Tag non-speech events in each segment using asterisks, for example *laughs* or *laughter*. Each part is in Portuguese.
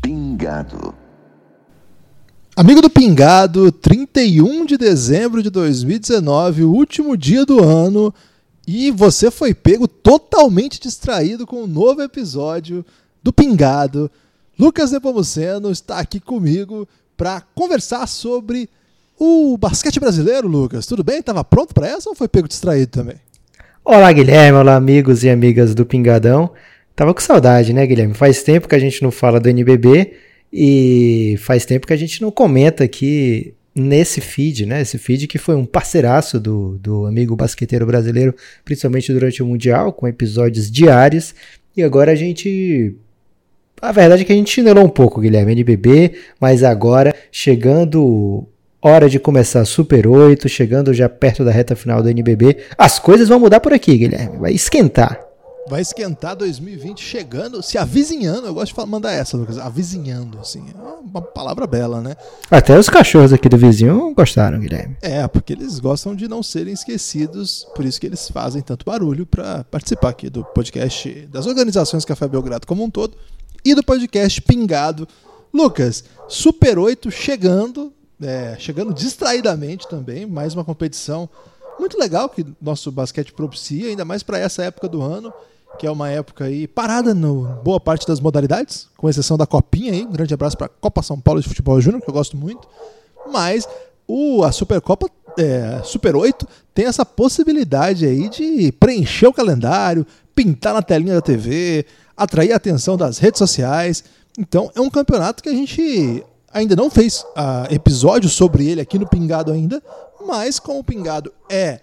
Pingado. Amigo do Pingado, 31 de dezembro de 2019, o último dia do ano, e você foi pego totalmente distraído com um novo episódio do Pingado. Lucas Nepomuceno está aqui comigo para conversar sobre o basquete brasileiro, Lucas. Tudo bem? Tava pronto para essa ou foi pego distraído também? Olá, Guilherme. Olá, amigos e amigas do Pingadão. Tava com saudade, né, Guilherme? Faz tempo que a gente não fala do NBB e faz tempo que a gente não comenta aqui nesse feed, né? Esse feed que foi um parceiraço do, do amigo basqueteiro brasileiro, principalmente durante o Mundial, com episódios diários. E agora a gente. A verdade é que a gente chinelou um pouco, Guilherme, NBB, mas agora chegando hora de começar Super 8, chegando já perto da reta final do NBB, as coisas vão mudar por aqui, Guilherme. Vai esquentar. Vai esquentar 2020 chegando, se avizinhando. Eu gosto de falar, mandar essa, Lucas. Avizinhando, assim. É uma palavra bela, né? Até os cachorros aqui do vizinho gostaram, Guilherme. É, porque eles gostam de não serem esquecidos, por isso que eles fazem tanto barulho para participar aqui do podcast das organizações Café Belgrado como um todo e do podcast Pingado. Lucas, Super 8 chegando, é, chegando distraidamente também, mais uma competição muito legal que nosso basquete propicia, ainda mais para essa época do ano que é uma época aí parada no boa parte das modalidades, com exceção da Copinha aí. Um grande abraço para a Copa São Paulo de Futebol Júnior, que eu gosto muito. Mas o, a Supercopa é, Super 8 tem essa possibilidade aí de preencher o calendário, pintar na telinha da TV, atrair a atenção das redes sociais. Então é um campeonato que a gente ainda não fez uh, episódio sobre ele aqui no Pingado ainda, mas como o Pingado é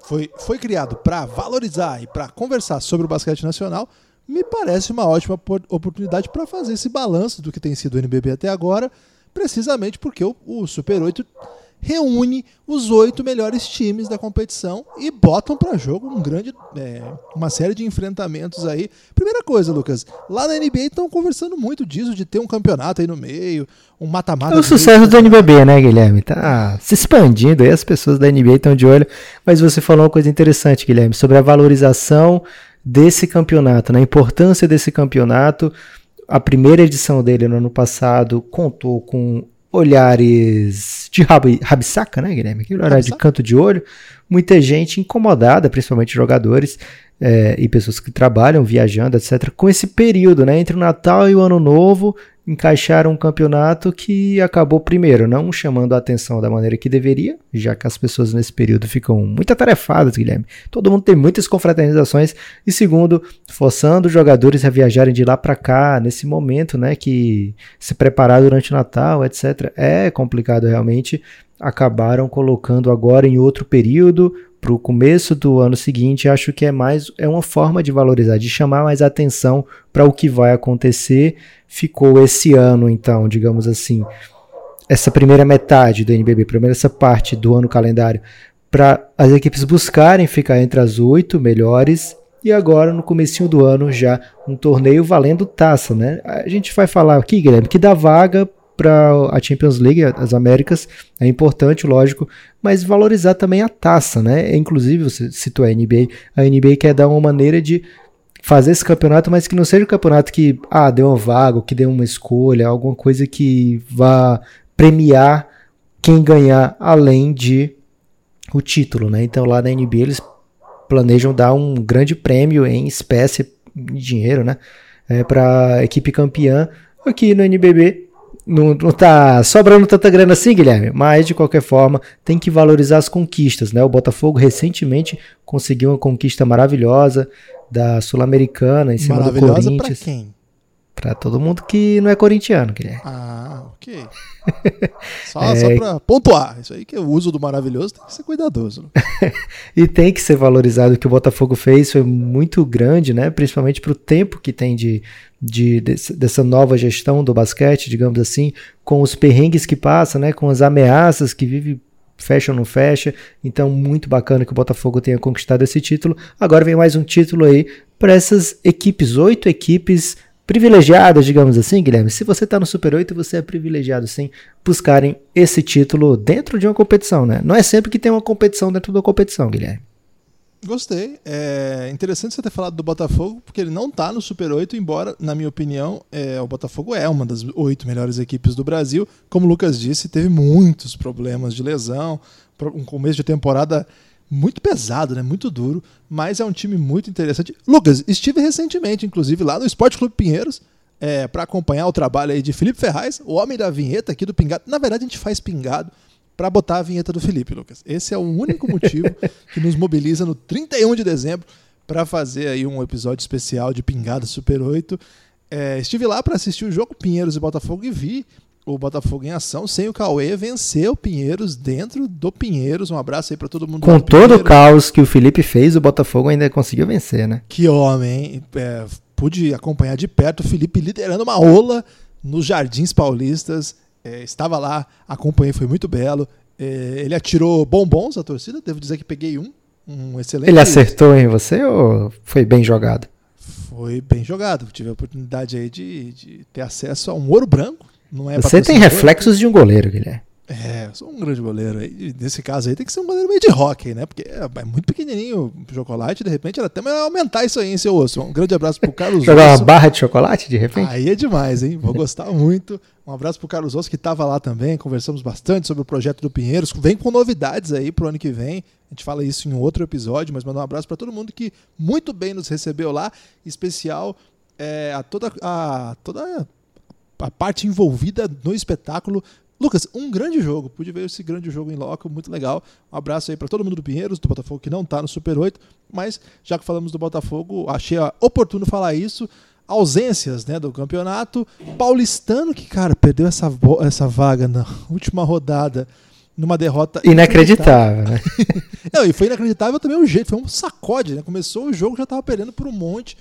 foi, foi criado para valorizar e para conversar sobre o basquete nacional, me parece uma ótima oportunidade para fazer esse balanço do que tem sido o NBB até agora, precisamente porque o, o Super 8 reúne os oito melhores times da competição e botam para jogo um grande, é, uma série de enfrentamentos aí. Primeira coisa, Lucas, lá na NBA estão conversando muito disso, de ter um campeonato aí no meio, um mata-mata. É o sucesso do NBB, né, Guilherme? Tá se expandindo aí, as pessoas da NBA estão de olho. Mas você falou uma coisa interessante, Guilherme, sobre a valorização desse campeonato, na né? importância desse campeonato. A primeira edição dele no ano passado contou com olhares de rab, rabissaca, né, Guilherme? Aquele olhar de canto de olho. Muita gente incomodada, principalmente jogadores é, e pessoas que trabalham, viajando, etc., com esse período, né, entre o Natal e o Ano Novo, encaixaram um campeonato que acabou, primeiro, não chamando a atenção da maneira que deveria, já que as pessoas nesse período ficam muito atarefadas, Guilherme. Todo mundo tem muitas confraternizações. E segundo, forçando os jogadores a viajarem de lá para cá, nesse momento, né, que se preparar durante o Natal, etc. É complicado realmente. Acabaram colocando agora em outro período, para o começo do ano seguinte, acho que é mais é uma forma de valorizar, de chamar mais atenção para o que vai acontecer. Ficou esse ano, então, digamos assim, essa primeira metade do NBB, primeira essa parte do ano calendário, para as equipes buscarem ficar entre as oito melhores. E agora, no comecinho do ano, já um torneio valendo taça, né? A gente vai falar aqui, Guilherme, que dá vaga para a Champions League, as Américas, é importante, lógico, mas valorizar também a taça, né? Inclusive, você citou a NBA, a NBA quer dar uma maneira de fazer esse campeonato, mas que não seja um campeonato que, ah, deu uma vaga, que deu uma escolha, alguma coisa que vá premiar quem ganhar além de o título, né? Então lá na NBA eles planejam dar um grande prêmio em espécie, de dinheiro, né? É, para equipe campeã. Aqui no NBB não, não tá sobrando tanta grana assim, Guilherme, mas de qualquer forma tem que valorizar as conquistas, né? O Botafogo recentemente conseguiu uma conquista maravilhosa da Sul-Americana em cima do Corinthians. Pra quem? Pra todo mundo que não é corintiano, Guilherme. Ah, ok. *laughs* Só, é... só pra pontuar. Isso aí que é o uso do maravilhoso tem que ser cuidadoso. *laughs* e tem que ser valorizado. O que o Botafogo fez foi muito grande, né? Principalmente pro tempo que tem de, de, dessa nova gestão do basquete, digamos assim, com os perrengues que passa, né, com as ameaças que vive fecha ou não fecha. Então, muito bacana que o Botafogo tenha conquistado esse título. Agora vem mais um título aí para essas equipes, oito equipes privilegiadas, digamos assim, Guilherme. Se você está no Super 8, você é privilegiado sim buscarem esse título dentro de uma competição, né? Não é sempre que tem uma competição dentro da competição, Guilherme. Gostei. É interessante você ter falado do Botafogo, porque ele não está no Super 8, embora, na minha opinião, é, o Botafogo é uma das oito melhores equipes do Brasil. Como o Lucas disse, teve muitos problemas de lesão, um começo de temporada muito pesado, né? Muito duro, mas é um time muito interessante. Lucas, estive recentemente, inclusive, lá no Esporte Clube Pinheiros, é, para acompanhar o trabalho aí de Felipe Ferraz, o homem da vinheta aqui do Pingado. Na verdade, a gente faz Pingado para botar a vinheta do Felipe, Lucas. Esse é o único motivo *laughs* que nos mobiliza no 31 de dezembro para fazer aí um episódio especial de Pingado Super 8. É, estive lá para assistir o jogo Pinheiros e Botafogo e vi o Botafogo em ação, sem o Cauê, venceu o Pinheiros dentro do Pinheiros. Um abraço aí para todo mundo. Com todo o caos que o Felipe fez, o Botafogo ainda conseguiu vencer, né? Que homem, é, pude acompanhar de perto o Felipe liderando uma ola nos Jardins Paulistas. É, estava lá, acompanhei, foi muito belo. É, ele atirou bombons à torcida, devo dizer que peguei um, um excelente. Ele acertou em você ou foi bem jogado? Foi bem jogado. Tive a oportunidade aí de, de ter acesso a um ouro branco é Você tem reflexos de um goleiro, Guilherme. É, eu sou um grande goleiro. Aí, nesse caso aí tem que ser um goleiro meio de hockey, né? Porque é, é muito pequenininho o chocolate, de repente era até melhor aumentar isso aí, hein, seu osso. Um grande abraço pro Carlos Jogar uma barra de chocolate, de repente? Aí é demais, hein? Vou gostar muito. Um abraço pro Carlos Osso, que estava lá também. Conversamos bastante sobre o projeto do Pinheiros. Vem com novidades aí pro ano que vem. A gente fala isso em outro episódio, mas mandar um abraço para todo mundo que muito bem nos recebeu lá. Especial é, a toda a toda a parte envolvida no espetáculo. Lucas, um grande jogo. Pude ver esse grande jogo em loco, muito legal. Um abraço aí para todo mundo do Pinheiros, do Botafogo que não está no Super 8, mas já que falamos do Botafogo, achei oportuno falar isso. Ausências né, do campeonato. Paulistano, que, cara, perdeu essa, essa vaga na última rodada numa derrota inacreditável, né? *laughs* não, e foi inacreditável também o jeito, foi um sacode, né? Começou o jogo, já estava perdendo por um monte.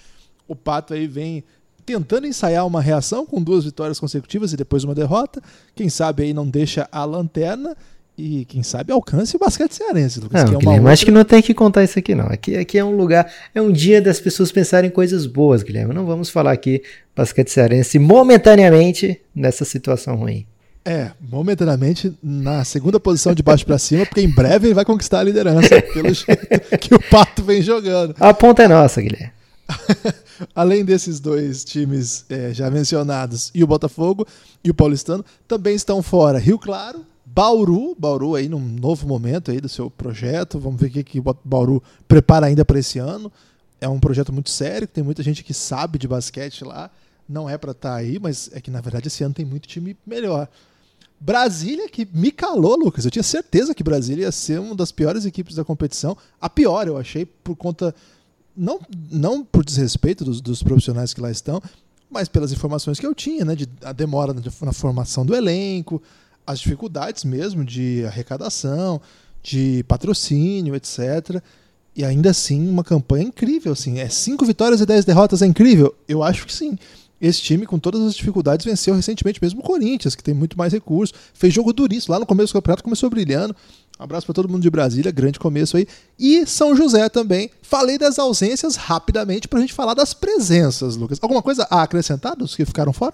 O Pato aí vem tentando ensaiar uma reação com duas vitórias consecutivas e depois uma derrota. Quem sabe aí não deixa a lanterna e quem sabe alcance o basquete cearense, Lucas. Não, que é outra... acho que não tem que contar isso aqui não. Aqui, aqui é um lugar, é um dia das pessoas pensarem coisas boas, Guilherme. Não vamos falar aqui basquete cearense momentaneamente nessa situação ruim. É, momentaneamente na segunda posição de baixo para cima, porque em breve ele vai conquistar a liderança, pelo *laughs* jeito que o Pato vem jogando. A ponta é nossa, Guilherme. *laughs* Além desses dois times é, já mencionados e o Botafogo e o Paulistano, também estão fora Rio Claro, Bauru, Bauru aí num novo momento aí do seu projeto. Vamos ver o que, que Bauru prepara ainda para esse ano. É um projeto muito sério, tem muita gente que sabe de basquete lá. Não é para estar tá aí, mas é que na verdade esse ano tem muito time melhor. Brasília, que me calou, Lucas. Eu tinha certeza que Brasília ia ser uma das piores equipes da competição. A pior, eu achei, por conta não, não por desrespeito dos, dos, profissionais que lá estão, mas pelas informações que eu tinha, né, de a demora na, na formação do elenco, as dificuldades mesmo de arrecadação, de patrocínio, etc. E ainda assim, uma campanha incrível. Assim, é cinco vitórias e dez derrotas, é incrível? Eu acho que sim. Esse time, com todas as dificuldades, venceu recentemente mesmo o Corinthians, que tem muito mais recursos. Fez jogo duríssimo. Lá no começo do campeonato começou brilhando. Um abraço para todo mundo de Brasília, grande começo aí. E São José também. Falei das ausências rapidamente para a gente falar das presenças, Lucas. Alguma coisa a acrescentar dos que ficaram fora?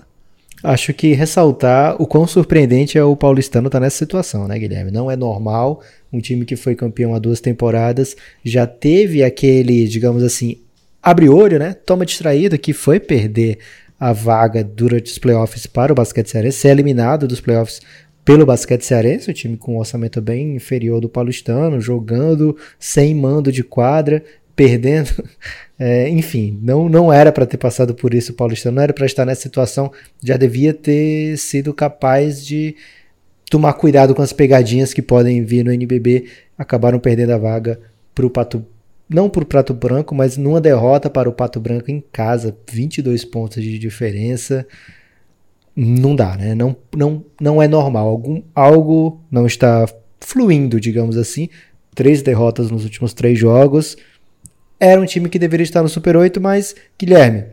Acho que ressaltar o quão surpreendente é o paulistano estar tá nessa situação, né, Guilherme? Não é normal um time que foi campeão há duas temporadas já teve aquele, digamos assim, abre olho, né? Toma distraído que foi perder a vaga durante os playoffs para o basquete sério, ser eliminado dos playoffs pelo basquete cearense, o time com um orçamento bem inferior do paulistano, jogando sem mando de quadra, *laughs* perdendo. É, enfim, não, não era para ter passado por isso o paulistano, não era para estar nessa situação, já devia ter sido capaz de tomar cuidado com as pegadinhas que podem vir no NBB. Acabaram perdendo a vaga para o Pato não por Prato Branco, mas numa derrota para o Pato Branco em casa, 22 pontos de diferença não dá, né? Não, não, não é normal. Algum, algo não está fluindo, digamos assim. Três derrotas nos últimos três jogos. Era um time que deveria estar no Super 8, mas, Guilherme,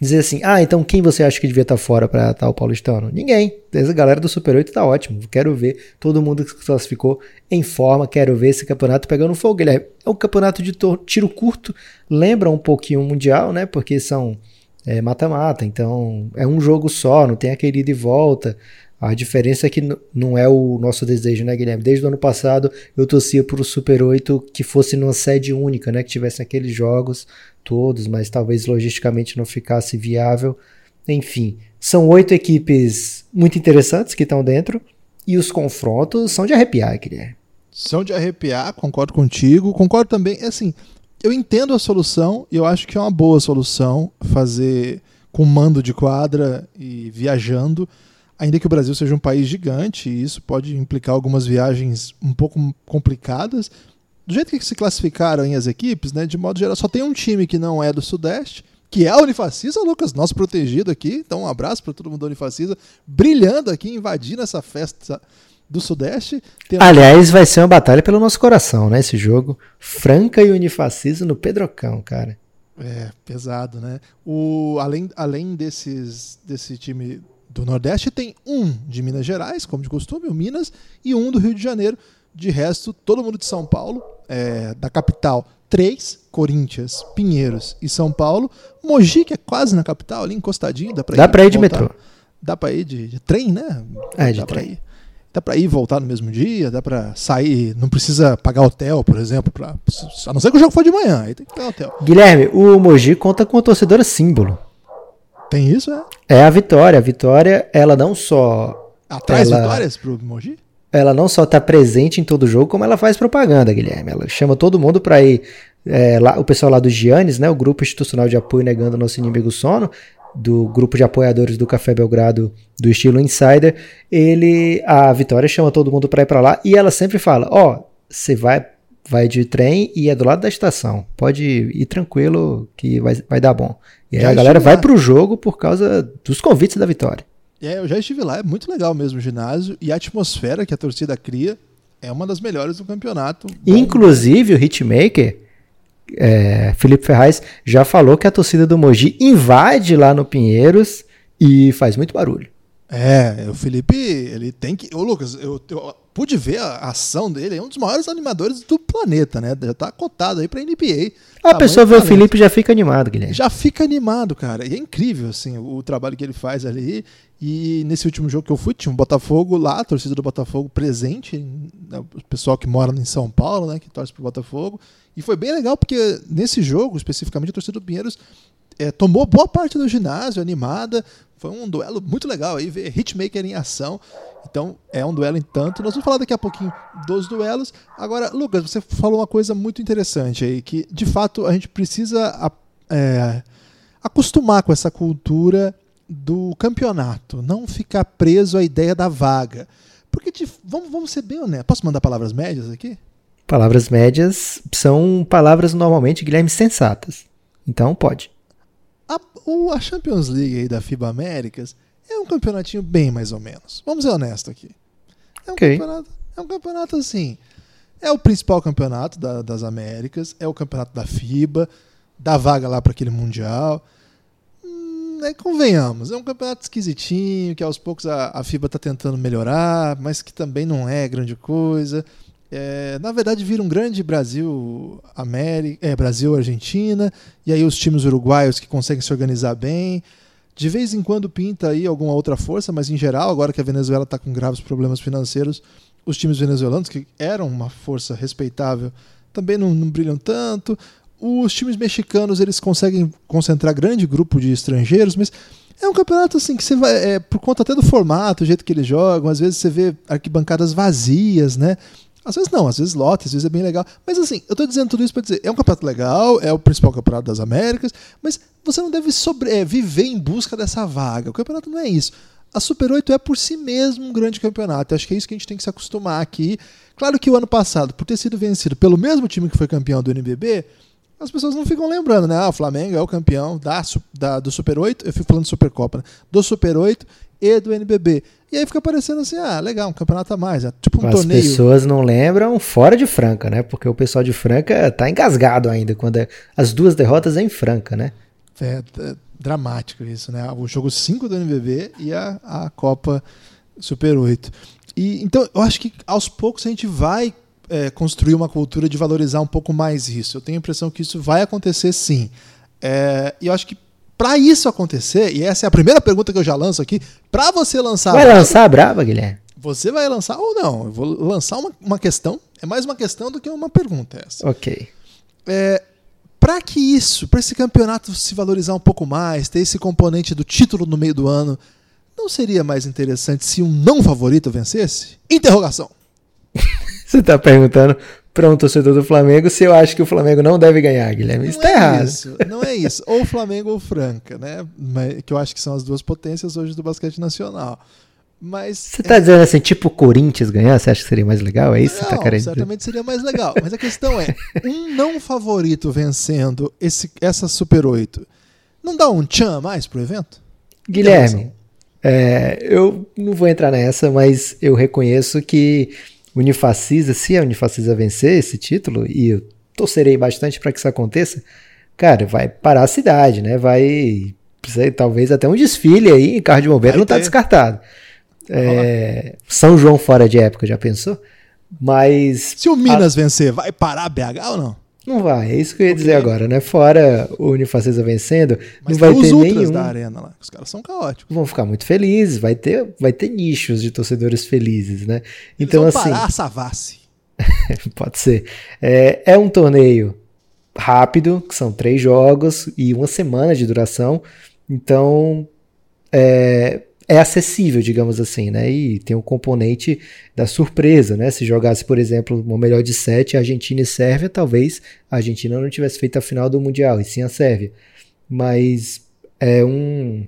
dizer assim, ah, então quem você acha que devia estar fora para o paulistano? Ninguém. Essa galera do Super 8 tá ótimo. Quero ver todo mundo que se classificou em forma. Quero ver esse campeonato pegando fogo, Guilherme. É um campeonato de tiro curto. Lembra um pouquinho o Mundial, né? Porque são é mata-mata, então é um jogo só, não tem aquele ida e volta. A diferença é que não é o nosso desejo, né, Guilherme? Desde o ano passado eu torcia para o Super 8 que fosse numa sede única, né? Que tivesse aqueles jogos todos, mas talvez logisticamente não ficasse viável. Enfim, são oito equipes muito interessantes que estão dentro e os confrontos são de arrepiar, Guilherme. São de arrepiar, concordo contigo. Concordo também, assim, eu entendo a solução e eu acho que é uma boa solução fazer com mando de quadra e viajando, ainda que o Brasil seja um país gigante, e isso pode implicar algumas viagens um pouco complicadas. Do jeito que se classificaram as equipes, né, de modo geral, só tem um time que não é do Sudeste, que é a Unifacisa, Lucas, nosso protegido aqui. Então, um abraço para todo mundo da Unifacisa, brilhando aqui, invadindo essa festa do Sudeste. Aliás, vai ser uma batalha pelo nosso coração, né? Esse jogo. Franca e Unifacisa no Pedrocão, cara. É, pesado, né? O, além além desses, desse time do Nordeste, tem um de Minas Gerais, como de costume, o Minas, e um do Rio de Janeiro. De resto, todo mundo de São Paulo, é, da capital, três, Corinthians, Pinheiros e São Paulo. Mogi, que é quase na capital, ali encostadinho, dá pra dá ir. Dá pra ir de metrô. Dá pra ir de, de trem, né? É, de dá trem. Dá pra ir e voltar no mesmo dia, dá pra sair, não precisa pagar hotel, por exemplo, pra, a não ser que o jogo for de manhã, aí tem que pagar hotel. Guilherme, o Mogi conta com a torcedora símbolo. Tem isso, é? É a Vitória. A Vitória, ela não só. Atrás ela... vitórias pro Mogi? ela não só está presente em todo jogo, como ela faz propaganda, Guilherme. Ela chama todo mundo para ir. É, lá, o pessoal lá do Giannis, né, o grupo institucional de apoio negando nosso inimigo sono, do grupo de apoiadores do Café Belgrado do estilo Insider, ele, a Vitória chama todo mundo para ir para lá e ela sempre fala: ó, oh, você vai vai de trem e é do lado da estação. Pode ir, tranquilo que vai, vai dar bom. E aí Já a galera vai pro jogo por causa dos convites da Vitória. É, eu já estive lá, é muito legal mesmo o ginásio e a atmosfera que a torcida cria é uma das melhores do campeonato. Inclusive, o hitmaker, é, Felipe Ferraz, já falou que a torcida do Mogi invade lá no Pinheiros e faz muito barulho. É, o Felipe, ele tem que. Ô, Lucas, eu, eu pude ver a ação dele, é um dos maiores animadores do planeta, né? Já tá cotado aí pra NBA. A pessoa vê o Felipe e já fica animado, Guilherme. Já fica animado, cara. E é incrível, assim, o, o trabalho que ele faz ali. E nesse último jogo que eu fui, tinha um Botafogo lá, a torcida do Botafogo presente, né, o pessoal que mora em São Paulo, né, que torce pro Botafogo. E foi bem legal porque nesse jogo, especificamente, a torcida do Pinheiros é, tomou boa parte do ginásio, animada. Foi um duelo muito legal aí, ver Hitmaker em ação. Então, é um duelo em tanto. Nós vamos falar daqui a pouquinho dos duelos. Agora, Lucas, você falou uma coisa muito interessante aí, que de fato a gente precisa é, acostumar com essa cultura do campeonato, não ficar preso à ideia da vaga. Porque, de, vamos, vamos ser bem honestos. Posso mandar palavras médias aqui? Palavras médias são palavras normalmente, Guilherme, sensatas. Então, pode. A, o, a Champions League aí da FIBA Américas é um campeonatinho bem mais ou menos. Vamos ser honestos aqui. É um, okay. campeonato, é um campeonato assim. É o principal campeonato da, das Américas, é o campeonato da FIBA, dá vaga lá para aquele Mundial. Hum, é, convenhamos, é um campeonato esquisitinho, que aos poucos a, a FIBA está tentando melhorar, mas que também não é grande coisa. É, na verdade, vira um grande Brasil América, é, Brasil Argentina, e aí os times uruguaios que conseguem se organizar bem. De vez em quando pinta aí alguma outra força, mas em geral, agora que a Venezuela está com graves problemas financeiros, os times venezuelanos, que eram uma força respeitável, também não, não brilham tanto. Os times mexicanos eles conseguem concentrar grande grupo de estrangeiros, mas é um campeonato assim que você vai, é, por conta até do formato, o jeito que eles jogam, às vezes você vê arquibancadas vazias, né? Às vezes não, às vezes lota, às vezes é bem legal. Mas assim, eu tô dizendo tudo isso para dizer, é um campeonato legal, é o principal campeonato das Américas, mas você não deve sobre, é, viver em busca dessa vaga. O campeonato não é isso. A Super 8 é por si mesmo um grande campeonato. Acho que é isso que a gente tem que se acostumar aqui. Claro que o ano passado, por ter sido vencido pelo mesmo time que foi campeão do NBB, as pessoas não ficam lembrando, né? Ah, o Flamengo é o campeão da, da, do Super 8, eu fico falando Supercopa, né? Do Super 8 e do NBB. E aí fica parecendo assim, ah, legal, um campeonato a mais, é tipo um As torneio. As pessoas não lembram fora de Franca, né? Porque o pessoal de Franca tá engasgado ainda quando é, as duas derrotas é em Franca, né? É, é dramático isso, né? O jogo 5 do NBB e a, a Copa Super 8. E então eu acho que aos poucos a gente vai é, construir uma cultura de valorizar um pouco mais isso. Eu tenho a impressão que isso vai acontecer sim. É, e eu acho que Para isso acontecer, e essa é a primeira pergunta que eu já lanço aqui, para você lançar. Vai lançar a braba, Guilherme? Você vai lançar ou não? Eu vou lançar uma, uma questão. É mais uma questão do que uma pergunta essa. Ok. É, para que isso, para esse campeonato se valorizar um pouco mais, ter esse componente do título no meio do ano, não seria mais interessante se um não favorito vencesse? Interrogação. *laughs* Você está perguntando para um torcedor do Flamengo se eu acho que o Flamengo não deve ganhar, Guilherme. Isso está é errado. Isso, não é isso. Ou Flamengo ou Franca, né? Que eu acho que são as duas potências hoje do basquete nacional. Mas. Você tá é... dizendo assim, tipo o Corinthians ganhar? Você acha que seria mais legal? É isso não, que você tá querendo certamente seria mais legal. Mas a questão é: um não favorito vencendo esse, essa Super 8, não dá um tchan mais pro evento? Guilherme, é, eu não vou entrar nessa, mas eu reconheço que Unifacisa, se a Unifacisa vencer esse título, e eu torcerei bastante para que isso aconteça, cara, vai parar a cidade, né? Vai, sei, talvez até um desfile aí em carro de bombeiro não está descartado. É, São João fora de época, já pensou? Mas. Se o Minas a... vencer, vai parar a BH ou não? Não vai, é isso que eu ia dizer agora, né? Fora o Unifacisa vencendo, Mas não vai ter os nenhum. da arena lá, os caras são caóticos. Vão ficar muito felizes, vai ter, vai ter nichos de torcedores felizes, né? Eles então vão assim, parar a Savassi. *laughs* pode ser. É, é um torneio rápido, que são três jogos e uma semana de duração. Então, é, é acessível, digamos assim, né? E tem o um componente da surpresa, né? Se jogasse, por exemplo, uma melhor de sete, Argentina e Sérvia, talvez a Argentina não tivesse feito a final do Mundial, e sim a Sérvia. Mas é um.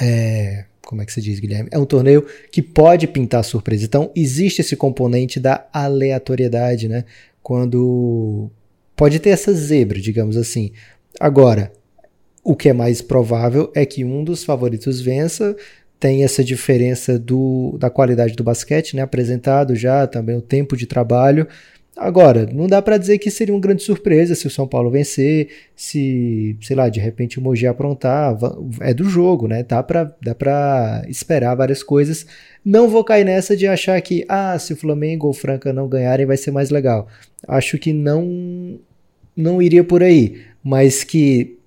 É, como é que se diz, Guilherme? É um torneio que pode pintar surpresa. Então, existe esse componente da aleatoriedade, né? Quando pode ter essa zebra, digamos assim. Agora, o que é mais provável é que um dos favoritos vença, tem essa diferença do, da qualidade do basquete, né, apresentado já, também o tempo de trabalho. Agora, não dá para dizer que seria uma grande surpresa se o São Paulo vencer, se, sei lá, de repente o Mogi aprontar, é do jogo, né? Dá para dá pra esperar várias coisas. Não vou cair nessa de achar que, ah, se o Flamengo ou o Franca não ganharem vai ser mais legal. Acho que não não iria por aí, mas que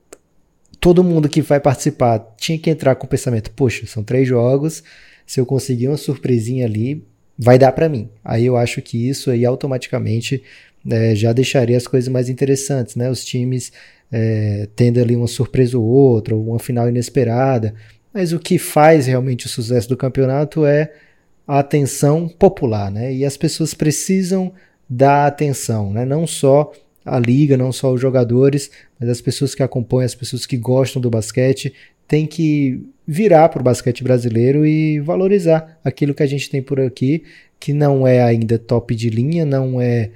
todo mundo que vai participar tinha que entrar com o pensamento: poxa, são três jogos, se eu conseguir uma surpresinha ali, vai dar para mim. Aí eu acho que isso aí automaticamente é, já deixaria as coisas mais interessantes, né? Os times é, tendo ali uma surpresa ou outra, ou uma final inesperada. Mas o que faz realmente o sucesso do campeonato é a atenção popular, né? E as pessoas precisam dar atenção, né? Não só a liga, não só os jogadores, mas as pessoas que acompanham, as pessoas que gostam do basquete, tem que virar para o basquete brasileiro e valorizar aquilo que a gente tem por aqui, que não é ainda top de linha, não é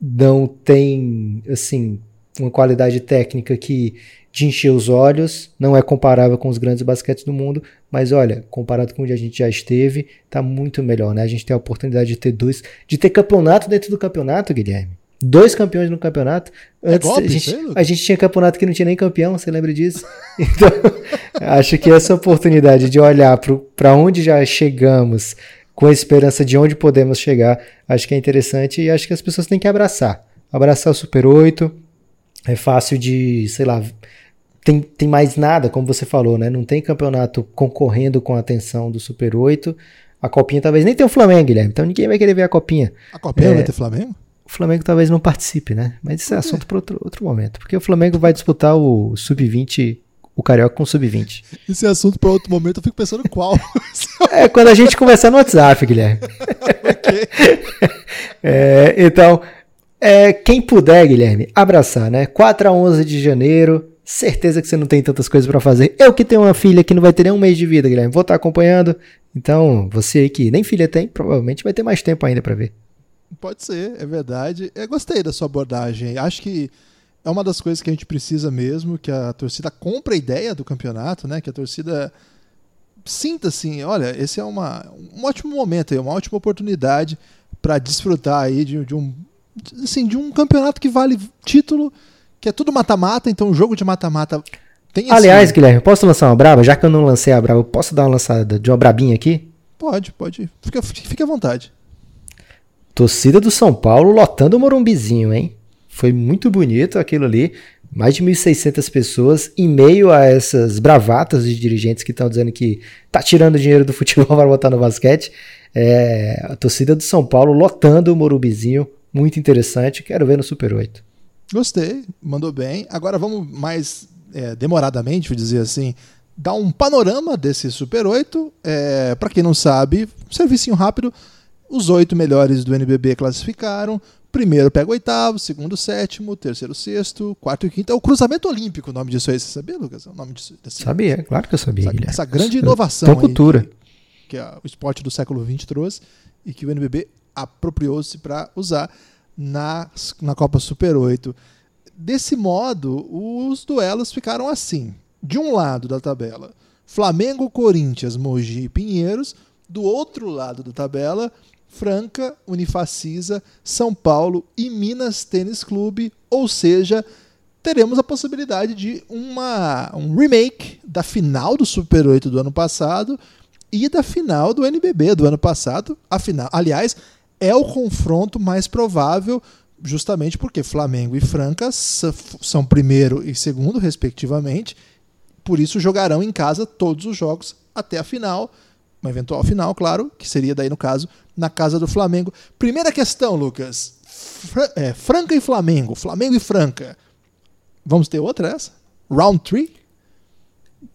não tem assim uma qualidade técnica que de encher os olhos, não é comparável com os grandes basquetes do mundo, mas olha, comparado com onde a gente já esteve, está muito melhor, né? A gente tem a oportunidade de ter dois, de ter campeonato dentro do campeonato, Guilherme dois campeões no campeonato. É Antes, é golpe, a, gente, a gente tinha campeonato que não tinha nem campeão, você lembra disso? *laughs* Então, acho que essa oportunidade de olhar para onde já chegamos, com a esperança de onde podemos chegar, acho que é interessante e acho que as pessoas têm que abraçar. Abraçar o Super 8. É fácil de, sei lá, tem, tem mais nada, como você falou, né? Não tem campeonato concorrendo com a atenção do Super 8. A copinha talvez nem tenha o Flamengo, Guilherme. Então ninguém vai querer ver a copinha. A copinha é, vai ter Flamengo? O Flamengo talvez não participe, né? Mas isso é assunto para outro, outro momento. Porque o Flamengo vai disputar o Sub-20, o Carioca com o Sub-20. Isso é assunto para outro momento, eu fico pensando qual. é quando a gente conversar no WhatsApp, Guilherme. *laughs* ok. é, então, é, quem puder, Guilherme, abraçar, né? 4 a 11 de janeiro. Certeza que você não tem tantas coisas para fazer. Eu que tenho uma filha que não vai ter nem um mês de vida, Guilherme. Vou estar acompanhando. Então, você aí que nem filha tem, provavelmente vai ter mais tempo ainda para ver. Pode ser, é verdade. Eu gostei da sua abordagem. Acho que é uma das coisas que a gente precisa mesmo, que a torcida compre a ideia do campeonato, né? Que a torcida sinta assim, olha, esse é uma, um ótimo momento, uma ótima oportunidade para desfrutar aí de, de, um assim, de um campeonato que vale título, que é tudo mata-mata, então o jogo de mata-mata tem Aliás, Guilherme, posso lançar uma braba? Já que eu não lancei a braba, posso dar uma lançada de uma brabinha aqui? Pode, pode. Fica, fique à vontade. Torcida do São Paulo lotando o Morumbizinho, hein? Foi muito bonito aquilo ali. mais de 1.600 pessoas, em meio a essas bravatas de dirigentes que estão dizendo que tá tirando dinheiro do futebol *laughs* para botar no basquete. É, a torcida do São Paulo lotando o Morubizinho, muito interessante. Quero ver no Super 8. Gostei, mandou bem. Agora vamos mais é, demoradamente, vou dizer assim, dar um panorama desse Super 8. É, para quem não sabe, um serviço rápido. Os oito melhores do NBB classificaram. Primeiro pega o oitavo, segundo sétimo, terceiro sexto, quarto e quinto. É o cruzamento olímpico o nome disso aí. Você sabia, Lucas? É o nome disso, desse... Sabia, claro que eu sabia. Essa, essa grande inovação. Cultura. Aí, que, que o esporte do século XX trouxe e que o NBB apropriou-se para usar na, na Copa Super 8. Desse modo, os duelos ficaram assim. De um lado da tabela, Flamengo, Corinthians, Mogi e Pinheiros. Do outro lado da tabela, Franca, Unifacisa, São Paulo e Minas Tênis Clube, ou seja, teremos a possibilidade de uma, um remake da final do Super 8 do ano passado e da final do NBB do ano passado. A final, aliás, é o confronto mais provável, justamente porque Flamengo e Franca são primeiro e segundo, respectivamente. Por isso jogarão em casa todos os jogos até a final uma eventual final, claro, que seria daí no caso na casa do Flamengo. Primeira questão, Lucas. Fra é, Franca e Flamengo, Flamengo e Franca. Vamos ter outra essa? Round 3?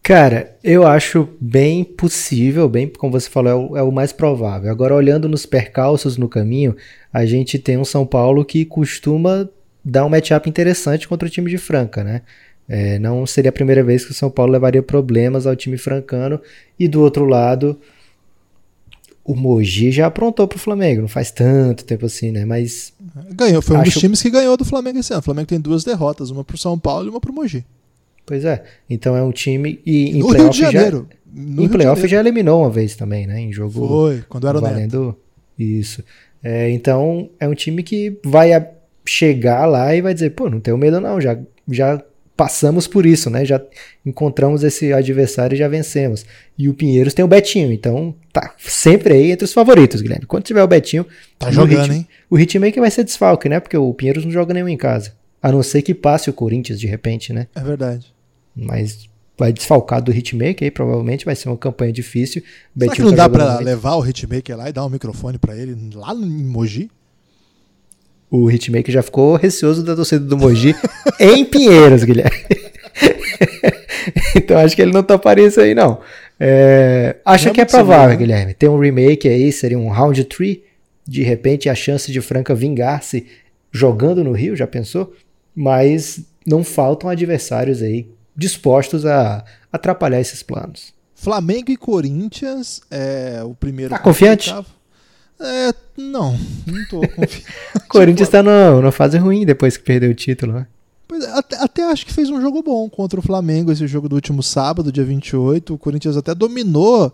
Cara, eu acho bem possível, bem como você falou, é o, é o, mais provável. Agora, olhando nos percalços no caminho, a gente tem um São Paulo que costuma dar um matchup interessante contra o time de Franca, né? É, não seria a primeira vez que o São Paulo levaria problemas ao time francano. E do outro lado, o Mogi já aprontou pro Flamengo, não faz tanto tempo assim, né? Mas. Ganhou, foi um dos times que ganhou do Flamengo esse ano. O Flamengo tem duas derrotas, uma pro São Paulo e uma pro Mogi. Pois é. Então é um time. E em no Rio de Janeiro. Já, no em playoff já eliminou uma vez também, né? Em jogo. Foi, quando era valendo. Neto. Isso. É, então é um time que vai chegar lá e vai dizer, pô, não tenho medo não, já, já passamos por isso, né? Já encontramos esse adversário e já vencemos. E o Pinheiros tem o Betinho, então tá sempre aí entre os favoritos, Guilherme. Quando tiver o Betinho, tá jogando, hein? O hitmaker vai ser desfalque, né? Porque o Pinheiros não joga nenhum em casa. A não ser que passe o Corinthians de repente, né? É verdade. Mas vai desfalcar do hitmaker aí, provavelmente vai ser uma campanha difícil. Será que não tá dá para levar o hitmaker lá e dar um microfone para ele lá no Mogi? O Hitmaker já ficou receoso da torcida do Mogi *laughs* em Pinheiros, Guilherme. *laughs* então acho que ele não toparia isso aí, não. É, acho é que é provável, Guilherme. Tem um remake aí, seria um Round 3. De repente, a chance de Franca vingar-se jogando no Rio, já pensou? Mas não faltam adversários aí dispostos a atrapalhar esses planos. Flamengo e Corinthians é o primeiro. Tá confiante? É, não, não tô confiante. *laughs* o Corinthians tá no, numa fase ruim depois que perdeu o título, né? Pois é, até, até, acho que fez um jogo bom contra o Flamengo, esse jogo do último sábado, dia 28. O Corinthians até dominou.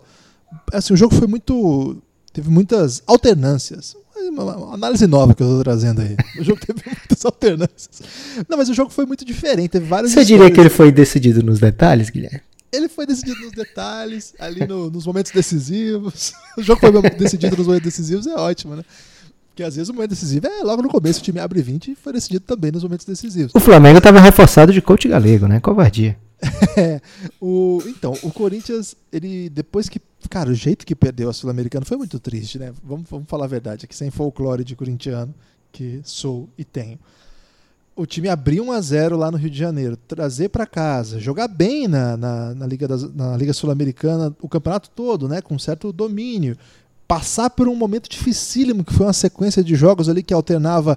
Assim, o jogo foi muito. Teve muitas alternâncias. Uma análise nova que eu tô trazendo aí. O jogo *laughs* teve muitas alternâncias. Não, mas o jogo foi muito diferente. Teve vários Você diria que ele foi decidido nos detalhes, Guilherme? Ele foi decidido nos detalhes, ali no, nos momentos decisivos. *laughs* O jogo foi decidido nos momentos decisivos, é ótimo, né? Porque às vezes o momento decisivo é logo no começo, o time abre 20 e foi decidido também nos momentos decisivos. O Flamengo estava reforçado de coach galego, né? Covardia. *laughs* é, o, então, o Corinthians, ele depois que. Cara, o jeito que perdeu a Sul-Americana foi muito triste, né? Vamos, vamos falar a verdade aqui, sem folclore de corintiano, que sou e tenho o time abrir 1 a 0 lá no Rio de Janeiro, trazer para casa, jogar bem na, na, na Liga, na Liga Sul-Americana o campeonato todo, né, com certo domínio, passar por um momento dificílimo, que foi uma sequência de jogos ali que alternava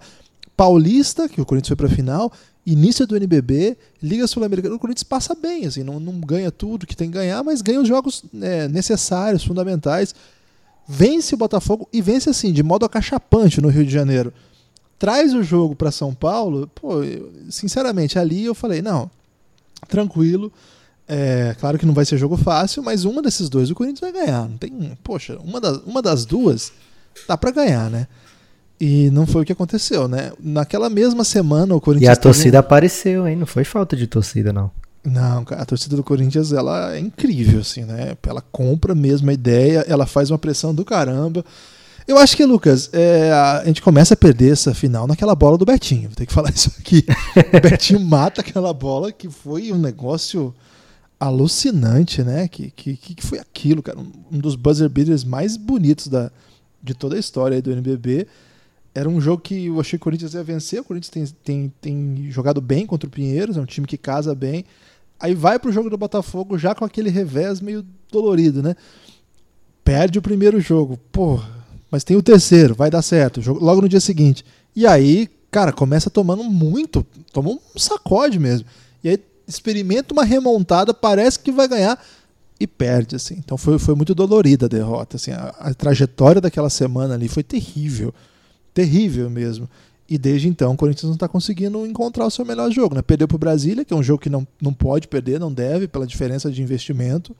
Paulista, que o Corinthians foi para a final, início do NBB, Liga Sul-Americana, o Corinthians passa bem, assim, não, não ganha tudo que tem que ganhar, mas ganha os jogos é, necessários, fundamentais, vence o Botafogo e vence assim, de modo acachapante no Rio de Janeiro traz o jogo para São Paulo, pô, eu, sinceramente, ali eu falei, não, tranquilo. É, claro que não vai ser jogo fácil, mas uma desses dois o Corinthians vai ganhar. Não tem, poxa, uma das, uma das duas dá para ganhar, né? E não foi o que aconteceu, né? Naquela mesma semana o Corinthians. E a torcida apareceu, hein? Não foi falta de torcida, não. Não, a torcida do Corinthians ela é incrível, assim, né? Ela compra mesmo a ideia, ela faz uma pressão do caramba. Eu acho que, Lucas, é, a gente começa a perder essa final naquela bola do Betinho. Vou ter que *laughs* falar isso aqui. o Betinho *laughs* mata aquela bola que foi um negócio alucinante, né? Que, que, que foi aquilo, cara? Um dos buzzer beaters mais bonitos da, de toda a história do NBB. Era um jogo que eu achei que o Corinthians ia vencer. O Corinthians tem, tem, tem jogado bem contra o Pinheiros, é um time que casa bem. Aí vai pro jogo do Botafogo já com aquele revés meio dolorido, né? Perde o primeiro jogo. Porra, mas tem o terceiro, vai dar certo. Logo no dia seguinte. E aí, cara, começa tomando muito. Toma um sacode mesmo. E aí experimenta uma remontada, parece que vai ganhar e perde, assim. Então foi, foi muito dolorida a derrota. Assim, a, a trajetória daquela semana ali foi terrível. Terrível mesmo. E desde então o Corinthians não está conseguindo encontrar o seu melhor jogo. Né? Perdeu para o Brasília, que é um jogo que não, não pode perder, não deve, pela diferença de investimento.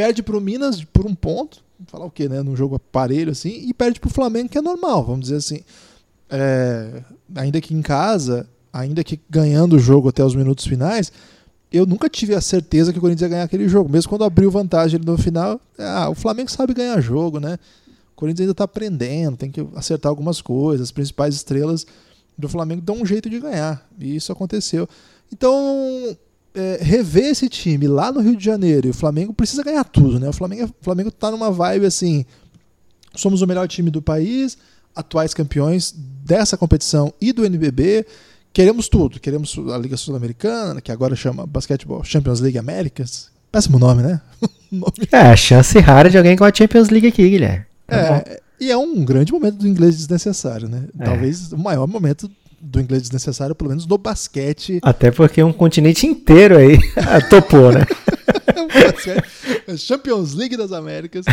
Perde para o Minas por um ponto, falar o quê, né? Num jogo aparelho assim, e perde para o Flamengo, que é normal, vamos dizer assim. É, ainda que em casa, ainda que ganhando o jogo até os minutos finais, eu nunca tive a certeza que o Corinthians ia ganhar aquele jogo. Mesmo quando abriu vantagem no final, ah, o Flamengo sabe ganhar jogo, né? O Corinthians ainda está aprendendo, tem que acertar algumas coisas. As principais estrelas do Flamengo dão um jeito de ganhar. E isso aconteceu. Então, é, rever esse time lá no Rio de Janeiro e o Flamengo precisa ganhar tudo, né? O Flamengo, o Flamengo está numa vibe assim: somos o melhor time do país, atuais campeões dessa competição e do NBB. Queremos tudo. Queremos a Liga Sul-Americana, que agora chama Basquetebol Champions League Américas. Péssimo nome, né? *laughs* nome. É, chance rara de alguém com a Champions League aqui, Guilherme. Tá é, e é um grande momento do inglês desnecessário, né? É. Talvez o maior momento do inglês desnecessário, pelo menos no basquete. Até porque um continente inteiro aí *laughs* topou, né? *laughs* Champions League das Américas.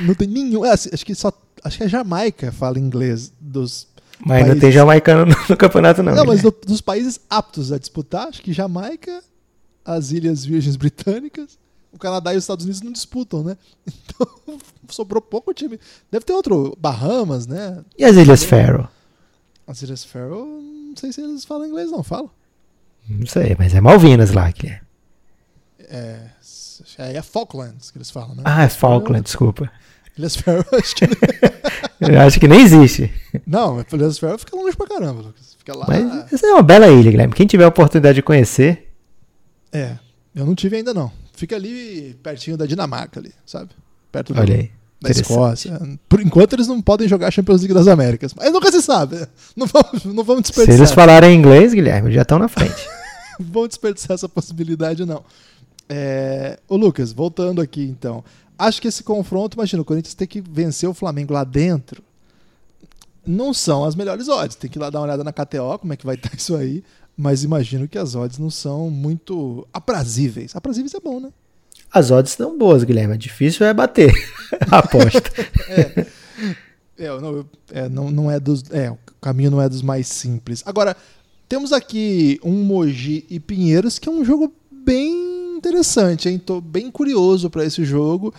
Não tem nenhum. Assim, acho que só. Acho que a Jamaica fala inglês dos. Mas países... não tem jamaicano no, no campeonato, não. Não, mas do, dos países aptos a disputar, acho que Jamaica, as Ilhas Virgens Britânicas o Canadá e os Estados Unidos não disputam, né? *laughs* Então sobrou pouco time. Deve ter outro, Bahamas, né? E as Ilhas Faroe? As Ilhas Faroe, não sei se eles falam inglês, não, falam? Não sei, mas é Malvinas lá que é. É, aí é Falklands que eles falam, né? Ah, é Falkland, desculpa. Ilhas Faroe, *laughs* acho que... *laughs* Eu acho que nem existe. Não, Ilhas Faroe fica longe pra caramba, Lucas. Fica lá... Mas essa é uma bela ilha, Guilherme. Quem tiver a oportunidade de conhecer... É, eu não tive ainda não. Fica ali pertinho da Dinamarca, ali, sabe? Perto Olha aí. Da Escócia. Por enquanto eles não podem jogar a Champions League das Américas. Mas nunca se sabe. Não vamos, não vamos desperdiçar. Se eles falarem inglês, Guilherme, já estão na frente. *laughs* não vamos desperdiçar essa possibilidade, não. É... Ô Lucas, voltando aqui então. Acho que esse confronto, imagina, o Corinthians tem que vencer o Flamengo lá dentro. Não são as melhores odds. Tem que ir lá dar uma olhada na KTO, como é que vai estar isso aí mas imagino que as odds não são muito aprazíveis. Aprazíveis é bom, né? As odds são boas, Guilherme. Difícil é bater *laughs* a aposta. é, é, não, é, não, não é dos. É, o caminho não é dos mais simples. Agora, temos aqui um Mogi e Pinheiros, que é um jogo bem interessante, hein? Tô bem curioso para esse jogo.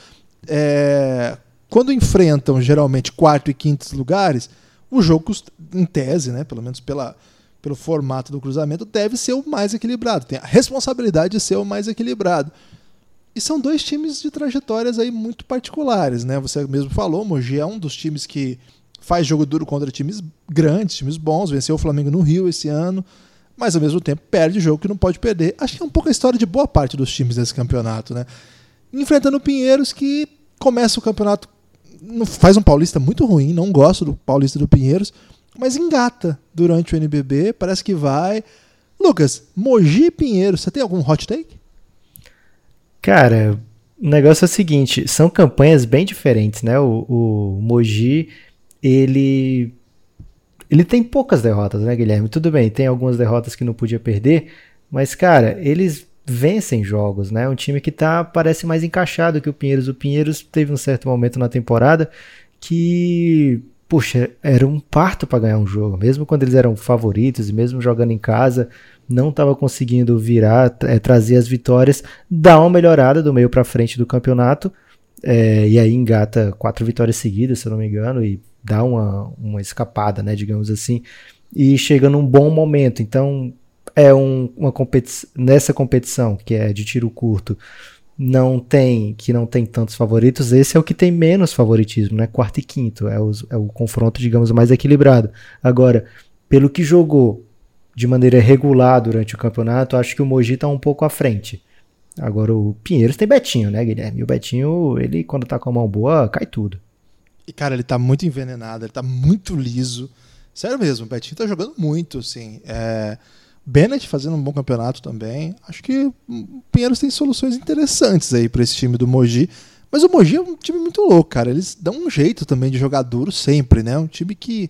É, quando enfrentam geralmente quarto e quinto lugares, o jogo, em tese, né? Pelo menos pela pelo formato do cruzamento, deve ser o mais equilibrado. Tem a responsabilidade de ser o mais equilibrado. E são dois times de trajetórias aí muito particulares, né? Você mesmo falou, Mogi é um dos times que faz jogo duro contra times grandes, times bons, venceu o Flamengo no Rio esse ano, mas ao mesmo tempo perde jogo que não pode perder. Acho que é um pouco a história de boa parte dos times desse campeonato, né? Enfrentando o Pinheiros que começa o campeonato faz um paulista muito ruim, não gosto do paulista do Pinheiros, mas engata durante o NBB, parece que vai. Lucas, Mogi e Pinheiro, você tem algum hot take? Cara, o negócio é o seguinte, são campanhas bem diferentes, né? O, o Mogi, ele ele tem poucas derrotas, né, Guilherme? Tudo bem, tem algumas derrotas que não podia perder, mas cara, eles vencem jogos, né? Um time que tá parece mais encaixado que o Pinheiros. O Pinheiros teve um certo momento na temporada que puxa, era um parto para ganhar um jogo, mesmo quando eles eram favoritos e mesmo jogando em casa, não estava conseguindo virar, é, trazer as vitórias, dá uma melhorada do meio para frente do campeonato, é, e aí engata quatro vitórias seguidas, se eu não me engano, e dá uma, uma escapada, né, digamos assim, e chega num bom momento. Então, é um, uma competição, nessa competição, que é de tiro curto, não tem que não tem tantos favoritos, esse é o que tem menos favoritismo, né? Quarto e quinto é, os, é o confronto, digamos, mais equilibrado. Agora, pelo que jogou de maneira regular durante o campeonato, acho que o Mogi está um pouco à frente. Agora o Pinheiros tem Betinho, né, Guilherme? E o Betinho, ele quando tá com a mão boa, cai tudo. E cara, ele tá muito envenenado, ele tá muito liso. Sério mesmo, o Betinho tá jogando muito, assim. É... Bennett fazendo um bom campeonato também. Acho que o Pinheiros tem soluções interessantes aí para esse time do Mogi. Mas o Mogi é um time muito louco, cara. Eles dão um jeito também de jogar duro sempre, né? Um time que.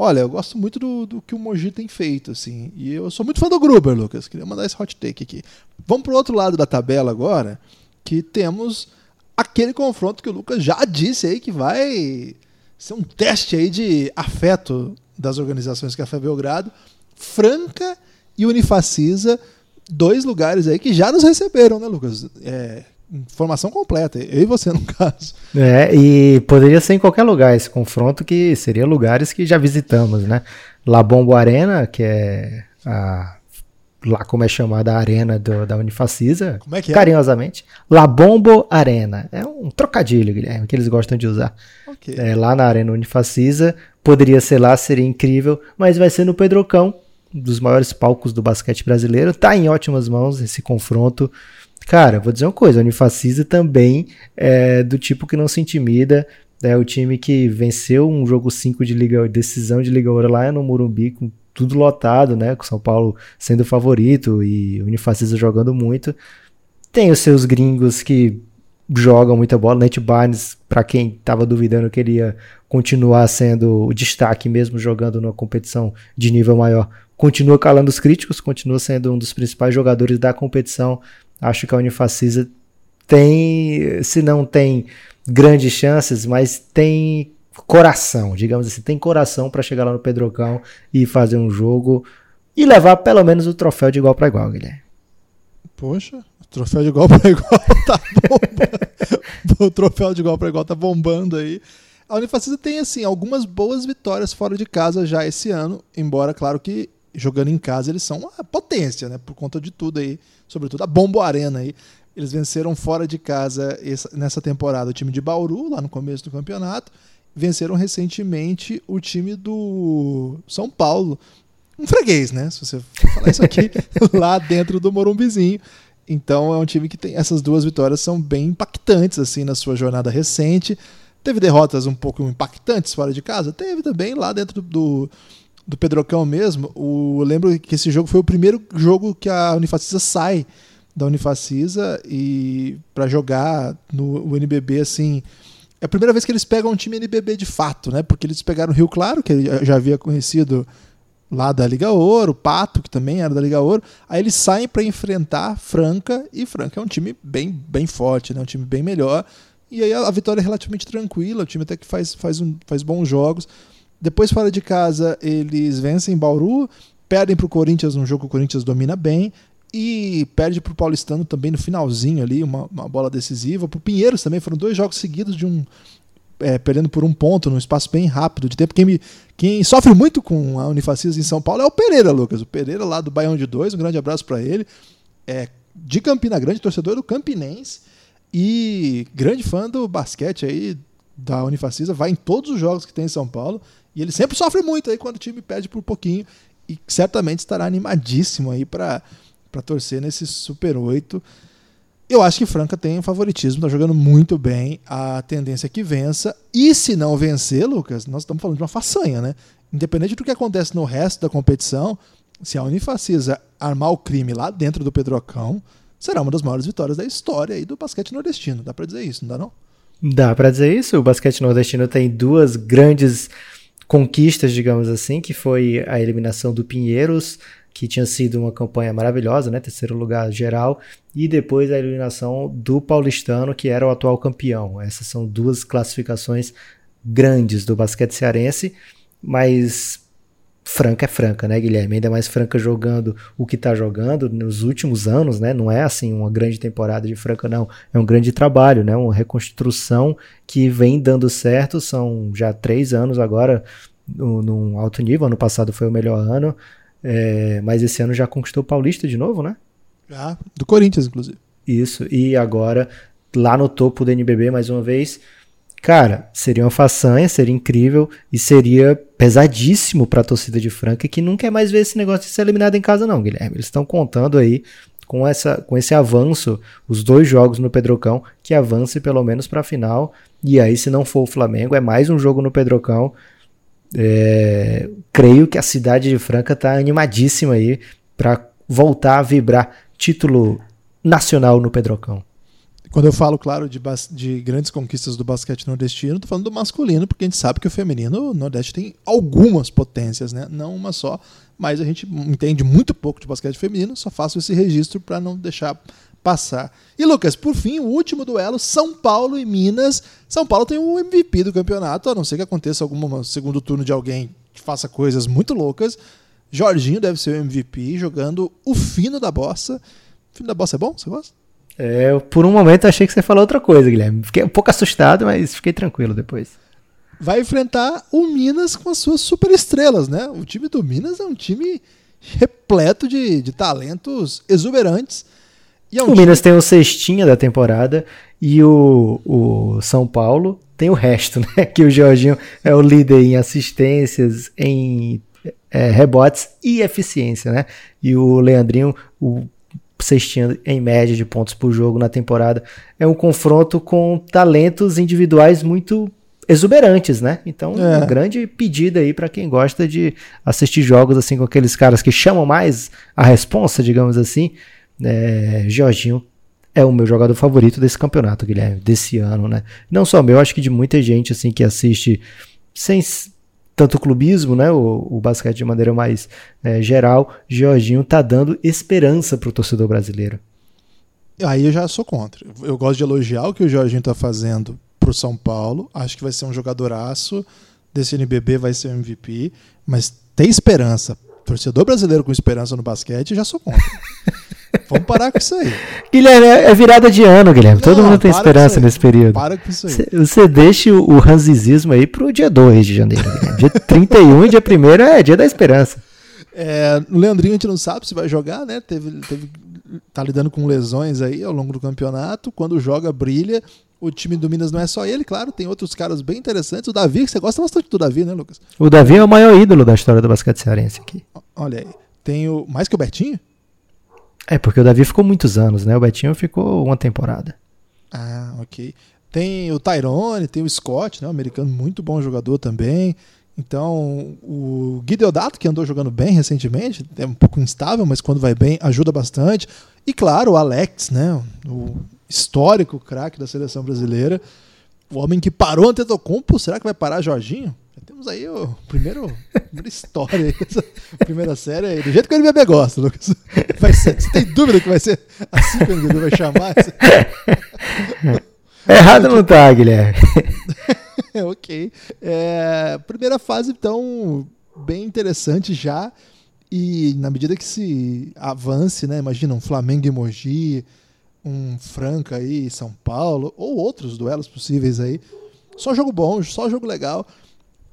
Olha, eu gosto muito do, do que o Mogi tem feito, assim. E eu sou muito fã do Gruber, Lucas. Queria mandar esse hot take aqui. Vamos pro outro lado da tabela agora, que temos aquele confronto que o Lucas já disse aí que vai ser um teste aí de afeto das organizações Café Belgrado. Franca e Unifacisa, dois lugares aí que já nos receberam, né, Lucas? É, informação completa, eu e você *laughs* no caso. É, e poderia ser em qualquer lugar esse confronto, que seria lugares que já visitamos, né? La Bombo Arena, que é a lá como é chamada a arena do, da Unifacisa, como é que é? carinhosamente, La Bombo Arena. É um trocadilho, Guilherme, que eles gostam de usar. Okay. É, lá na arena Unifacisa, poderia ser lá, seria incrível, mas vai ser no Pedrocão, dos maiores palcos do basquete brasileiro. Tá em ótimas mãos esse confronto. Cara, vou dizer uma coisa, o Unifacisa também é do tipo que não se intimida. É o time que venceu um jogo 5 de liga, decisão de Liga Ouro lá no Morumbi, com tudo lotado, né? Com São Paulo sendo favorito e o Unifacisa jogando muito. Tem os seus gringos que jogam muita bola. Nate Barnes, para quem estava duvidando que ele ia continuar sendo o destaque mesmo jogando numa competição de nível maior, continua calando os críticos, continua sendo um dos principais jogadores da competição. Acho que a Unifacisa tem, se não tem grandes chances, mas tem coração, digamos assim, tem coração para chegar lá no Pedrocão e fazer um jogo e levar pelo menos o troféu de igual para igual, Guilherme. Poxa, troféu de igual *laughs* para igual tá bombando. *laughs* o troféu de igual para igual tá bombando aí. A Unifacisa tem assim algumas boas vitórias fora de casa já esse ano, embora claro que jogando em casa, eles são uma potência, né? Por conta de tudo aí, sobretudo a Bombo Arena aí. Eles venceram fora de casa essa, nessa temporada o time de Bauru, lá no começo do campeonato. Venceram recentemente o time do São Paulo. Um freguês, né? Se você falar isso aqui, *laughs* lá dentro do Morumbizinho. Então é um time que tem essas duas vitórias são bem impactantes assim na sua jornada recente. Teve derrotas um pouco impactantes fora de casa? Teve também lá dentro do, do Pedrocão mesmo, o, eu lembro que esse jogo foi o primeiro jogo que a Unifacisa sai da Unifacisa e para jogar no NBB assim. É a primeira vez que eles pegam um time NBB de fato, né? Porque eles pegaram o Rio Claro, que já havia conhecido lá da Liga Ouro, o Pato, que também era da Liga Ouro. Aí eles saem para enfrentar Franca, e Franca é um time bem, bem forte, né? um time bem melhor. E aí a vitória é relativamente tranquila, o time até que faz, faz, um, faz bons jogos. Depois, fora de casa, eles vencem Bauru, perdem para o Corinthians num jogo que o Corinthians domina bem, e perde para o Paulistano também no finalzinho ali, uma, uma bola decisiva. Para o Pinheiros também, foram dois jogos seguidos de um. É, perdendo por um ponto num espaço bem rápido de tempo. Quem, me, quem sofre muito com a Unifacis em São Paulo é o Pereira, Lucas. O Pereira lá do Baião de Dois, um grande abraço para ele. É de Campina Grande, torcedor do Campinense e grande fã do basquete aí da Unifacisa, vai em todos os jogos que tem em São Paulo e ele sempre sofre muito aí quando o time perde por pouquinho. E certamente estará animadíssimo aí para torcer nesse Super 8. Eu acho que Franca tem um favoritismo, está jogando muito bem. A tendência é que vença. E se não vencer, Lucas, nós estamos falando de uma façanha, né? Independente do que acontece no resto da competição, se a Unifacisa armar o crime lá dentro do Pedrocão, será uma das maiores vitórias da história aí do basquete nordestino. Dá para dizer isso, não dá não? Dá para dizer isso. O basquete nordestino tem duas grandes conquistas, digamos assim, que foi a eliminação do Pinheiros, que tinha sido uma campanha maravilhosa, né, terceiro lugar geral, e depois a eliminação do Paulistano, que era o atual campeão. Essas são duas classificações grandes do basquete cearense, mas Franca é Franca, né, Guilherme? Ainda mais Franca jogando o que está jogando nos últimos anos, né? Não é assim uma grande temporada de Franca, não. É um grande trabalho, né? Uma reconstrução que vem dando certo. São já três anos agora no, num alto nível. Ano passado foi o melhor ano, é, mas esse ano já conquistou o Paulista de novo, né? Já, do Corinthians, inclusive. Isso, e agora lá no topo do NBB mais uma vez. Cara, seria uma façanha, seria incrível e seria pesadíssimo para a torcida de Franca que não quer mais ver esse negócio de ser eliminado em casa não, Guilherme. Eles estão contando aí com, essa, com esse avanço, os dois jogos no Pedrocão, que avance pelo menos para a final. E aí, se não for o Flamengo, é mais um jogo no Pedrocão. É, creio que a cidade de Franca está animadíssima aí para voltar a vibrar título nacional no Pedrocão. Quando eu falo, claro, de, de grandes conquistas do basquete nordestino, estou falando do masculino, porque a gente sabe que o feminino, o Nordeste tem algumas potências, né? Não uma só, mas a gente entende muito pouco de basquete feminino, só faço esse registro para não deixar passar. E Lucas, por fim, o último duelo, São Paulo e Minas. São Paulo tem o MVP do campeonato, a não ser que aconteça algum segundo turno de alguém que faça coisas muito loucas. Jorginho deve ser o MVP, jogando o fino da bossa. O fino da bossa é bom? Você gosta? É, por um momento achei que você falou outra coisa, Guilherme. Fiquei um pouco assustado, mas fiquei tranquilo depois. Vai enfrentar o Minas com as suas superestrelas, né? O time do Minas é um time repleto de, de talentos exuberantes. É um o time... Minas tem o cestinha da temporada e o, o São Paulo tem o resto, *laughs* né? Que o Jorginho é o líder em assistências, em é, rebotes e eficiência, né? E o Leandrinho, o cestinha em média de pontos por jogo na temporada. É um confronto com talentos individuais muito exuberantes, né? Então, é. um grande pedido aí para quem gosta de assistir jogos assim com aqueles caras que chamam mais a responsa, digamos assim. É, Jorginho é o meu jogador favorito desse campeonato, Guilherme, desse ano, né? Não só meu, acho que de muita gente assim que assiste sem tanto clubismo, né, o, o basquete de maneira mais é, geral, Jorginho tá dando esperança para o torcedor brasileiro. Aí eu já sou contra. Eu gosto de elogiar o que o Jorginho tá fazendo pro São Paulo. Acho que vai ser um jogadoraço desse NBB, vai ser o MVP. Mas tem esperança. Torcedor brasileiro com esperança no basquete, já sou contra. *laughs* Vamos parar com isso aí. Guilherme, é, é virada de ano, Guilherme. Todo mundo tem esperança nesse período. Para com isso aí. Você deixa o ranzizismo aí pro dia 2 de janeiro. Guilherme. Dia 31 e dia 1 é dia da esperança. É, o Leandrinho a gente não sabe se vai jogar, né? Teve, teve, tá lidando com lesões aí ao longo do campeonato. Quando joga, brilha. O time do Minas não é só ele, claro, tem outros caras bem interessantes. O Davi, que você gosta bastante do Davi, né, Lucas? O Davi é o maior ídolo da história do basquete cearense aqui. Olha aí. Tem o. Mais que o Bertinho? É, porque o Davi ficou muitos anos, né? O Betinho ficou uma temporada. Ah, ok. Tem o Tyrone, tem o Scott, né? Um americano muito bom jogador também. Então, o Gui Deodato, que andou jogando bem recentemente, é um pouco instável, mas quando vai bem, ajuda bastante. E claro, o Alex, né? O histórico craque da seleção brasileira. O homem que parou Antetokounmpo, será que vai parar Jorginho? Temos aí o primeiro, primeira história aí, essa primeira série aí, do jeito que o NBB gosta, Lucas. Vai ser, você tem dúvida que vai ser assim que o NBB vai chamar? *laughs* Errado não tá, Guilherme. *laughs* ok. É, primeira fase, então, bem interessante já. E na medida que se avance, né? Imagina um Flamengo e Mogi, um Franca aí, São Paulo, ou outros duelos possíveis aí. Só jogo bom, só jogo legal.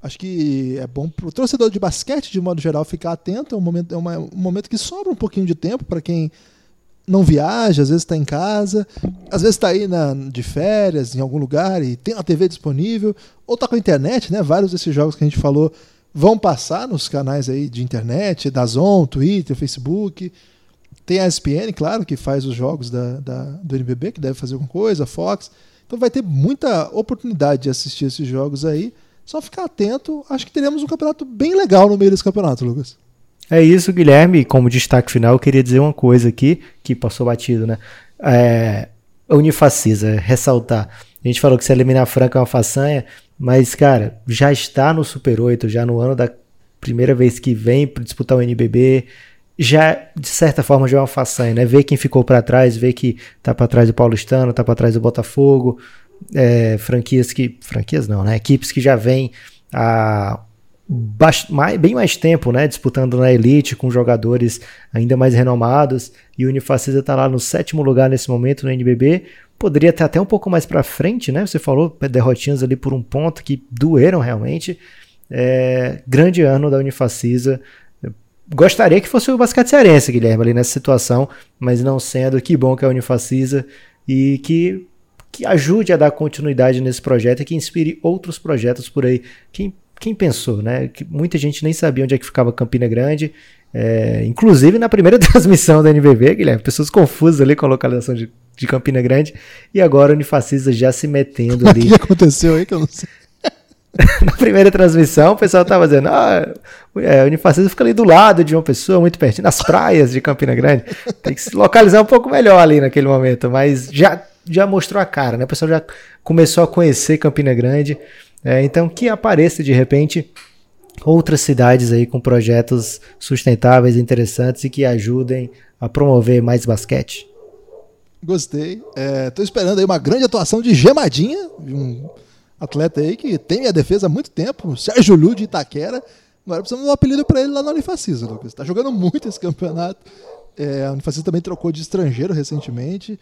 Acho que é bom para o torcedor de basquete, de modo geral, ficar atento. É um momento, é uma, um momento que sobra um pouquinho de tempo para quem não viaja, às vezes está em casa, às vezes está aí na, de férias em algum lugar e tem uma TV disponível, ou está com a internet, né? Vários desses jogos que a gente falou vão passar nos canais aí de internet, da Zon, Twitter, Facebook. Tem a ESPN, claro, que faz os jogos da, da, do NBB, que deve fazer alguma coisa, Fox. Então vai ter muita oportunidade de assistir esses jogos aí. Só ficar atento, acho que teremos um campeonato bem legal no meio desse campeonato, Lucas. É isso, Guilherme. Como destaque final, eu queria dizer uma coisa aqui, que passou batido, né? É, Unifacisa, ressaltar. A gente falou que se eliminar a Franca é uma façanha, mas, cara, já está no Super 8, já no ano da primeira vez que vem para disputar o NBB, já, de certa forma, já é uma façanha, né? Ver quem ficou para trás, ver que tá para trás do Paulistano, tá para trás do Botafogo, é, franquias que. Franquias não, né? Equipes que já vêm há mais, bem mais tempo, né? Disputando na elite com jogadores ainda mais renomados. E o Unifacisa está lá no sétimo lugar nesse momento no NBB. Poderia estar até um pouco mais para frente, né? Você falou derrotinhas ali por um ponto que doeram realmente. É, grande ano da Unifacisa. gostaria que fosse o basquete cearense, Guilherme, ali nessa situação, mas não sendo, que bom que é a Unifacisa e que, que ajude a dar continuidade nesse projeto e que inspire outros projetos por aí. Quem, quem pensou, né? Que muita gente nem sabia onde é que ficava Campina Grande, é, inclusive na primeira *laughs* transmissão da NBB, Guilherme, pessoas confusas ali com a localização de, de Campina Grande, e agora o Unifacisa já se metendo *laughs* ali. O que aconteceu aí que eu não sei? *laughs* na primeira transmissão, o pessoal tava dizendo, ah, é, o Unifacisa fica ali do lado de uma pessoa, muito pertinho, nas praias de Campina Grande. Tem que se localizar um pouco melhor ali naquele momento, mas já, já mostrou a cara, né? O pessoal já começou a conhecer Campina Grande. É, então, que apareça de repente outras cidades aí com projetos sustentáveis, interessantes e que ajudem a promover mais basquete. Gostei. Estou é, esperando aí uma grande atuação de Gemadinha, um atleta aí que tem minha defesa há muito tempo, Sérgio Lu de Itaquera. Agora precisamos de um apelido para ele lá na Unifacisa, Lucas. Está jogando muito esse campeonato. É, a Unifacisa também trocou de estrangeiro recentemente.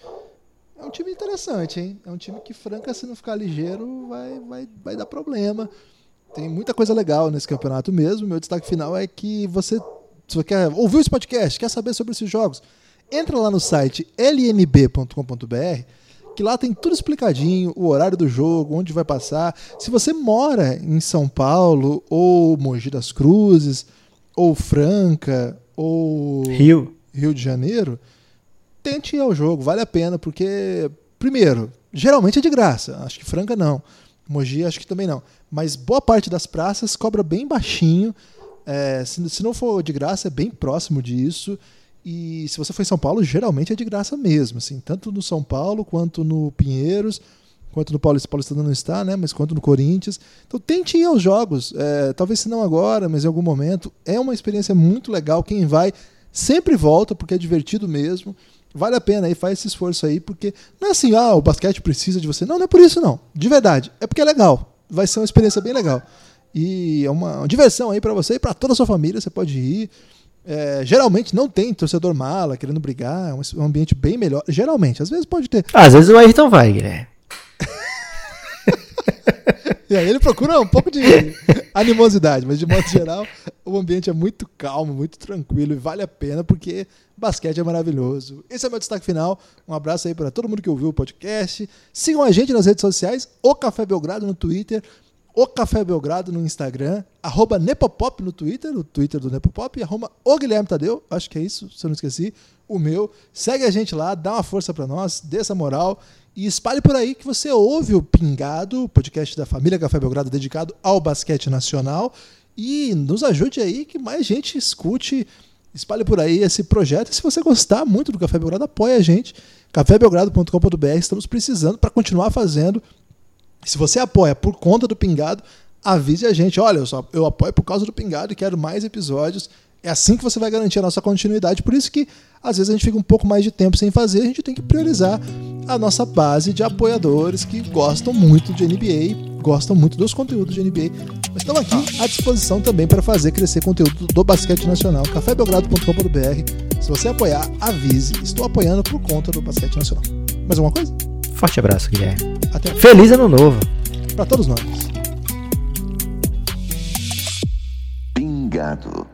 É um time interessante, hein? É um time que, franca, se não ficar ligeiro, vai, vai, vai dar problema. Tem muita coisa legal nesse campeonato mesmo. Meu destaque final é que você, se você quer ouvir esse podcast, quer saber sobre esses jogos, entra lá no site lnb.com.br que lá tem tudo explicadinho, o horário do jogo, onde vai passar. Se você mora em São Paulo, ou Mogi das Cruzes, ou Franca, ou Rio, Rio de Janeiro, tente ir ao jogo, vale a pena, porque, primeiro, geralmente é de graça, acho que Franca não. Mogi acho que também não. Mas boa parte das praças cobra bem baixinho. É, se, se não for de graça, é bem próximo disso. E se você for em São Paulo, geralmente é de graça mesmo, assim, tanto no São Paulo quanto no Pinheiros, quanto no Paulista, não está, né, mas quanto no Corinthians. Então tente ir aos jogos, é, talvez se não agora, mas em algum momento. É uma experiência muito legal, quem vai sempre volta, porque é divertido mesmo. Vale a pena aí, faz esse esforço aí, porque não é assim, ah, o basquete precisa de você. Não, não é por isso não, de verdade. É porque é legal, vai ser uma experiência bem legal. E é uma, uma diversão aí para você e para toda a sua família, você pode ir. É, geralmente não tem torcedor mala querendo brigar, é um ambiente bem melhor. Geralmente, às vezes pode ter. Às vezes o Ayrton vai, Guilherme. *laughs* e aí ele procura um pouco de *laughs* animosidade, mas de modo *laughs* geral, o ambiente é muito calmo, muito tranquilo e vale a pena porque basquete é maravilhoso. Esse é o meu destaque final. Um abraço aí para todo mundo que ouviu o podcast. Sigam a gente nas redes sociais, o Café Belgrado no Twitter, o Café Belgrado no Instagram, arroba Nepopop no Twitter, o Twitter do Nepopop, arroba o Guilherme Tadeu, acho que é isso, se eu não esqueci, o meu. Segue a gente lá, dá uma força para nós, dê essa moral e espalhe por aí que você ouve o Pingado, podcast da família Café Belgrado dedicado ao basquete nacional e nos ajude aí que mais gente escute, espalhe por aí esse projeto. E se você gostar muito do Café Belgrado, apoie a gente, cafébelgrado.com.br, estamos precisando para continuar fazendo se você apoia por conta do Pingado, avise a gente. Olha, eu, só, eu apoio por causa do Pingado e quero mais episódios. É assim que você vai garantir a nossa continuidade. Por isso que às vezes a gente fica um pouco mais de tempo sem fazer, a gente tem que priorizar a nossa base de apoiadores que gostam muito de NBA, gostam muito dos conteúdos de NBA. Mas estão aqui à disposição também para fazer crescer conteúdo do basquete nacional. cafébelgrado.com.br. Se você apoiar, avise. Estou apoiando por conta do basquete nacional. Mais alguma coisa? Forte abraço, Guilherme. Até. Feliz ano novo. Para todos nós. Pingado.